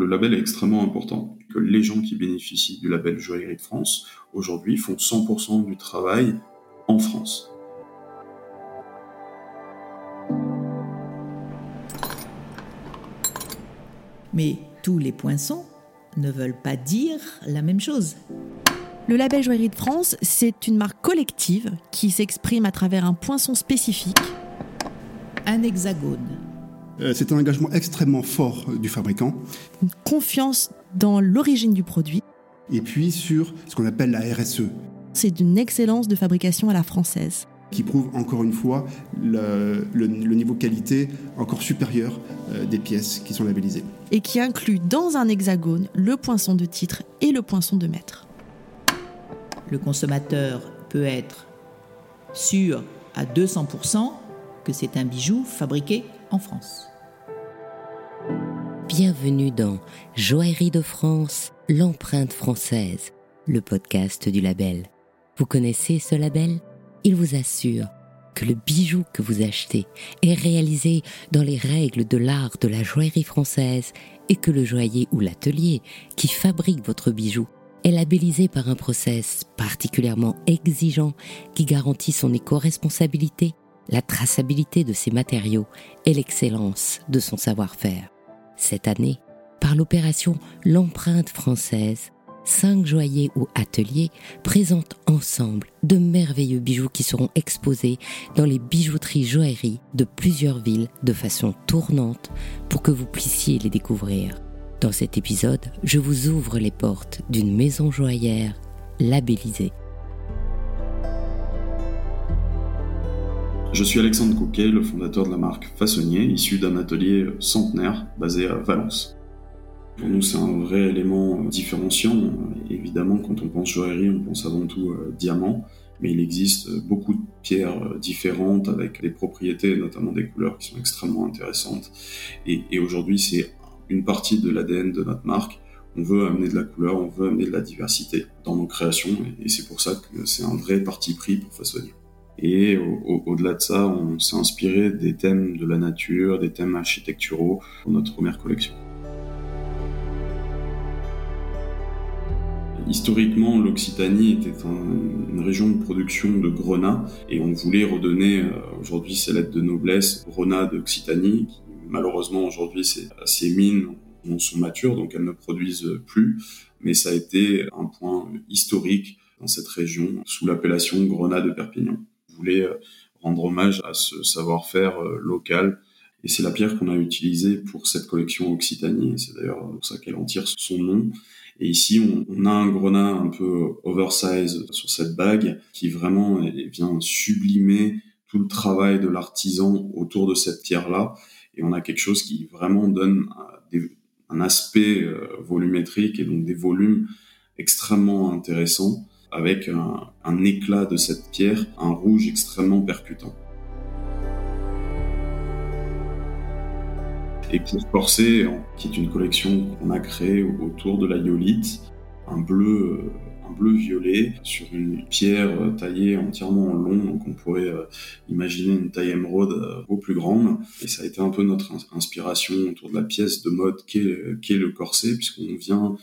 Le label est extrêmement important. Que les gens qui bénéficient du label Joaillerie de France, aujourd'hui, font 100% du travail en France. Mais tous les poinçons ne veulent pas dire la même chose. Le label Joaillerie de France, c'est une marque collective qui s'exprime à travers un poinçon spécifique. Un hexagone. Euh, c'est un engagement extrêmement fort du fabricant. Une confiance dans l'origine du produit. Et puis sur ce qu'on appelle la RSE. C'est d'une excellence de fabrication à la française qui prouve encore une fois le, niveau qualité encore supérieur euh, des pièces qui sont labellisées. Et qui inclut dans un hexagone le poinçon de titre et le poinçon de maître. Le consommateur peut être sûr à 200% que c'est un bijou fabriqué France. Bienvenue dans Joaillerie de France, l'empreinte française, le podcast du label. Vous connaissez ce label? Il vous assure que le bijou que vous achetez est réalisé dans les règles de l'art de la joaillerie française et que le joaillier ou l'atelier qui fabrique votre bijou est labellisé par un process particulièrement exigeant qui garantit son éco-responsabilité, la traçabilité de ses matériaux et l'excellence de son savoir-faire. Cette année, par l'opération L'empreinte française, cinq joailliers ou ateliers présentent ensemble de merveilleux bijoux qui seront exposés dans les bijouteries joailleries de plusieurs villes de façon tournante pour que vous puissiez les découvrir. Dans cet épisode, je vous ouvre les portes d'une maison joaillère labellisée. Je suis Alexandre Couquet, le fondateur de la marque Façonnier, issu d'un atelier centenaire basé à Valence. Pour nous, c'est un vrai élément différenciant. Évidemment, quand on pense joaillerie, on pense avant tout euh, diamant, mais il existe beaucoup de pierres euh, différentes avec des propriétés, notamment des couleurs qui sont extrêmement intéressantes. Et, et aujourd'hui, c'est une partie de l'ADN de notre marque. On veut amener de la couleur, on veut amener de la diversité dans nos créations, et c'est pour ça que c'est un vrai parti pris pour façonner. Et au-delà de ça, on s'est inspiré des thèmes de la nature, des thèmes architecturaux pour notre première collection. Historiquement, l'Occitanie était une région de production de grenat et on voulait redonner euh, aujourd'hui ces lettres de noblesse grenat d'Occitanie. Malheureusement, aujourd'hui, ces mines sont matures, donc elles ne produisent plus. Mais ça a été un point historique dans cette région sous l'appellation grenat de Perpignan. On voulait euh, rendre hommage à ce savoir-faire euh, local et c'est la pierre qu'on a utilisée pour cette collection Occitanie. C'est d'ailleurs pour ça qu'elle en tire son nom. Et ici, on, a un grenat un peu oversize sur cette bague qui vraiment vient sublimer tout le travail de l'artisan autour de cette pierre-là. Et on a quelque chose qui vraiment donne un aspect euh, volumétrique et donc des volumes extrêmement intéressants avec un éclat de cette pierre, un rouge extrêmement percutant. Et pour Corset, qui est une collection qu'on a créée autour de la yolite, un bleu, euh, un bleu violet sur une pierre euh, taillée entièrement en long, donc on pourrait euh, imaginer une taille émeraude au plus grande. Et ça a été un peu notre inspiration autour de la pièce de mode qu'est le corset, puisqu'on vient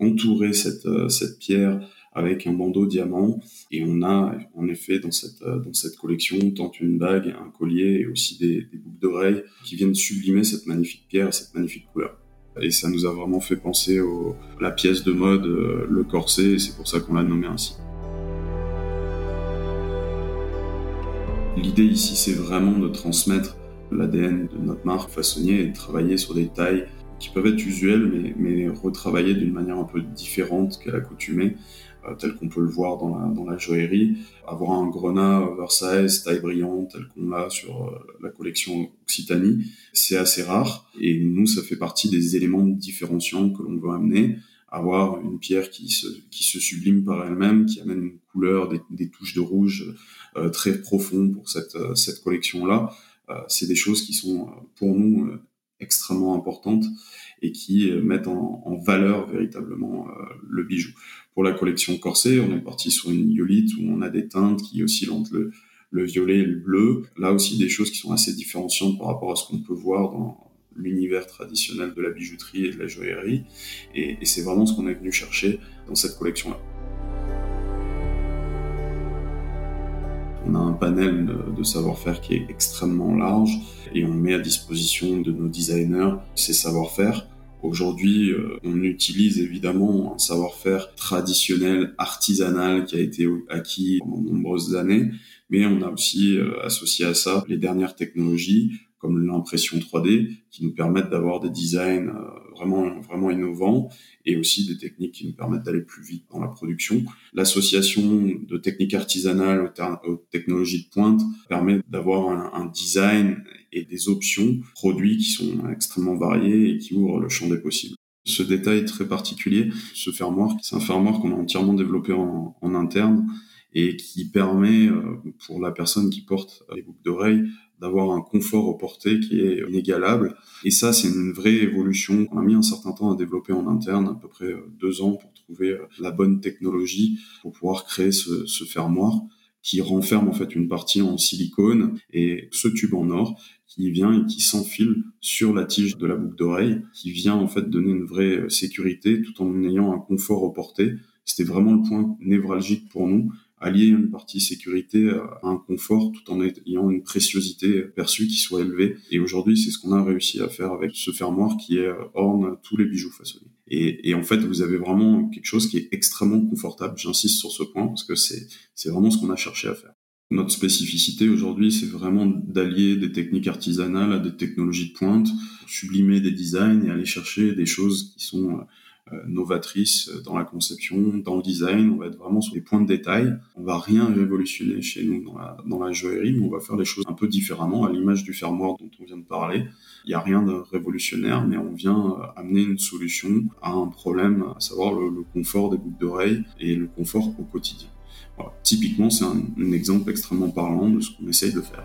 entourer cette, cette pierre avec un bandeau diamant. Et on a en effet dans cette, euh, dans cette collection tant une bague, un collier et aussi des, des boucles d'oreilles qui viennent sublimer cette magnifique pierre, cette magnifique couleur. Et ça nous a vraiment fait penser à la pièce de mode, euh, le corset, et c'est pour ça qu'on l'a nommé ainsi. L'idée ici, c'est vraiment de transmettre l'ADN de notre marque façonnier et de travailler sur des tailles qui peuvent être usuelles, mais, mais retravaillées d'une manière un peu différente qu'à l'accoutumée, tel qu'on peut le voir dans la, dans la joaillerie. Avoir un grenat oversize, taille brillante, tel qu'on l'a sur euh, la collection Occitanie, c'est assez rare. Et nous, ça fait partie des éléments différenciants que l'on veut amener. Avoir une pierre qui se, qui se sublime par elle-même, qui amène une couleur, des, des touches de rouge euh, très profondes pour cette, cette collection-là. c'est des choses qui sont pour nous extrêmement importantes et qui mettent en, valeur véritablement le bijou. Pour la collection Corset, on est parti sur une iolite où on a des teintes qui oscillent entre le, le violet et le bleu. Là aussi, des choses qui sont assez différenciantes par rapport à ce qu'on peut voir dans l'univers traditionnel de la bijouterie et de la joaillerie. Et, et c'est vraiment ce qu'on est venu chercher dans cette collection-là. On a un panel de savoir-faire qui est extrêmement large et on met à disposition de nos designers ces savoir-faire. Aujourd'hui, euh, on utilise évidemment un savoir-faire traditionnel, artisanal, qui a été acquis pendant de nombreuses années, mais on a aussi euh, associé à ça les dernières technologies comme l'impression 3D qui nous permettent d'avoir des designs euh, vraiment vraiment innovants et aussi des techniques qui nous permettent d'aller plus vite dans la production. L'association de techniques artisanales aux, technologies de pointe permet d'avoir un, design et des options produits qui sont extrêmement variés et qui ouvrent le champ des possibles. Ce détail très particulier, ce fermoir, c'est un fermoir qu'on a entièrement développé en, en interne et qui permet euh, pour la personne qui porte les boucles d'oreilles d'avoir un confort au porté qui est inégalable. Et ça, c'est une vraie évolution. On a mis un certain temps à développer en interne, à peu près euh, deux ans, pour trouver euh, la bonne technologie pour pouvoir créer ce, ce fermoir qui renferme en fait une partie en silicone et ce tube en or qui vient et qui s'enfile sur la tige de la boucle d'oreille, qui vient en fait donner une vraie sécurité tout en ayant un confort au porté. C'était vraiment le point névralgique pour nous allier une partie sécurité à un confort tout en ayant une préciosité perçue qui soit élevée. Et aujourd'hui, c'est ce qu'on a réussi à faire avec ce fermoir qui euh, orne tous les bijoux façonnés. Et, et, en fait, vous avez vraiment quelque chose qui est extrêmement confortable. J'insiste sur ce point parce que c'est, vraiment ce qu'on a cherché à faire. Notre spécificité aujourd'hui, c'est vraiment d'allier des techniques artisanales à des technologies de pointe, sublimer des designs et aller chercher des choses qui sont euh, euh, novatrice dans la conception, dans le design. On va être vraiment sur les points de détail. On va rien révolutionner chez nous dans la, dans la joaillerie, mais on va faire les choses un peu différemment, à l'image du fermoir dont on vient de parler. Il n'y a rien de révolutionnaire, mais on vient euh, amener une solution à un problème, à savoir le, confort des boucles d'oreilles et le confort au quotidien. Voilà. Typiquement, c'est un, un exemple extrêmement parlant de ce qu'on essaye de faire.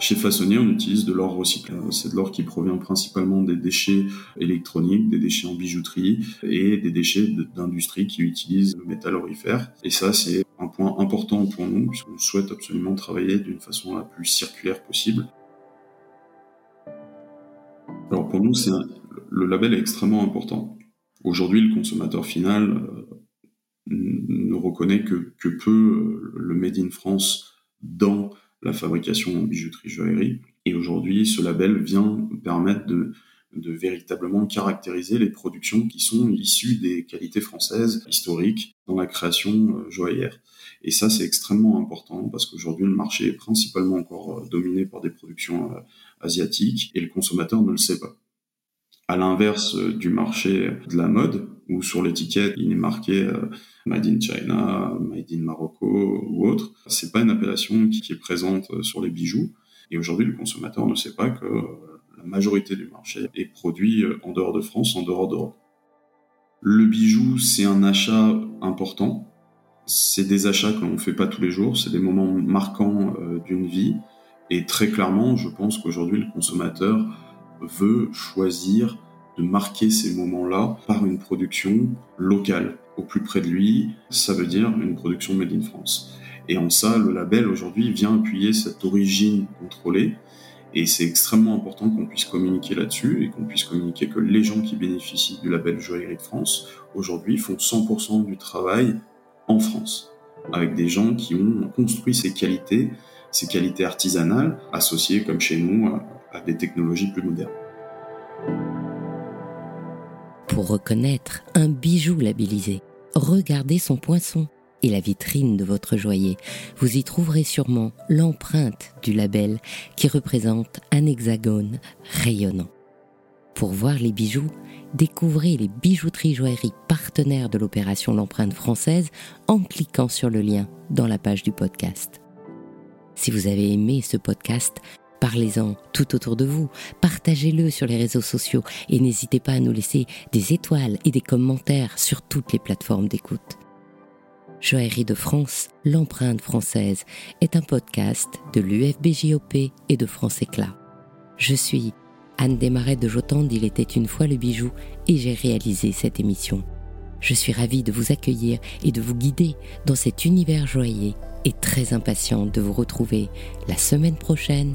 Chez Façonnier, on utilise de l'or recyclé. C'est de l'or qui provient principalement des déchets électroniques, des déchets en bijouterie et des déchets d'industrie qui utilisent le métal aurifère. Et ça, c'est un point important pour nous puisqu'on souhaite absolument travailler d'une façon la plus circulaire possible. Alors pour nous, le label est extrêmement important. Aujourd'hui, le consommateur final euh, ne reconnaît que, que peu euh, le Made in France dans la fabrication en bijouterie joaillerie. Et aujourd'hui, ce label vient permettre de, de véritablement caractériser les productions qui sont issues des qualités françaises historiques dans la création euh, joaillère. Et ça, c'est extrêmement important parce qu'aujourd'hui, le marché est principalement encore euh, dominé par des productions euh, asiatiques et le consommateur ne le sait pas. À l'inverse du marché de la mode, où sur l'étiquette il est marqué Made in China, Made in Morocco ou autre. C'est pas une appellation qui est présente euh, sur les bijoux. Et aujourd'hui, le consommateur ne sait pas que euh, la majorité du marché est produit euh, en dehors de France, en dehors d'Europe. Le bijou, c'est un achat important. C'est des achats que l'on ne fait pas tous les jours. C'est des moments marquants d'une vie. Et très clairement, je pense qu'aujourd'hui, le consommateur veut choisir de marquer ces moments-là par une production locale au plus près de lui, ça veut dire une production made in France. Et en ça, le label aujourd'hui vient appuyer cette origine contrôlée. Et c'est extrêmement important qu'on puisse communiquer là-dessus et qu'on puisse communiquer que les gens qui bénéficient du label Joaillerie de France aujourd'hui font 100% du travail en France, avec des gens qui ont construit ces qualités, ces qualités artisanales associées comme chez nous à des technologies plus modernes. Pour reconnaître un bijou labellisé, regardez son poinçon et la vitrine de votre joaillier. Vous y trouverez sûrement l'empreinte du label qui représente un hexagone rayonnant. Pour voir les bijoux, découvrez les bijouteries joailleries partenaires de l'opération L'empreinte française en cliquant sur le lien dans la page du podcast. Si vous avez aimé ce podcast, Parlez-en tout autour de vous, partagez-le sur les réseaux sociaux et n'hésitez pas à nous laisser des étoiles et des commentaires sur toutes les plateformes d'écoute. Joaillerie de France, l'empreinte française, est un podcast de l'UFBJOP et de France Éclat. Je suis Anne Desmarais de Jotande, il était une fois le bijou et j'ai réalisé cette émission. Je suis ravie de vous accueillir et de vous guider dans cet univers joyeux et très impatiente de vous retrouver la semaine prochaine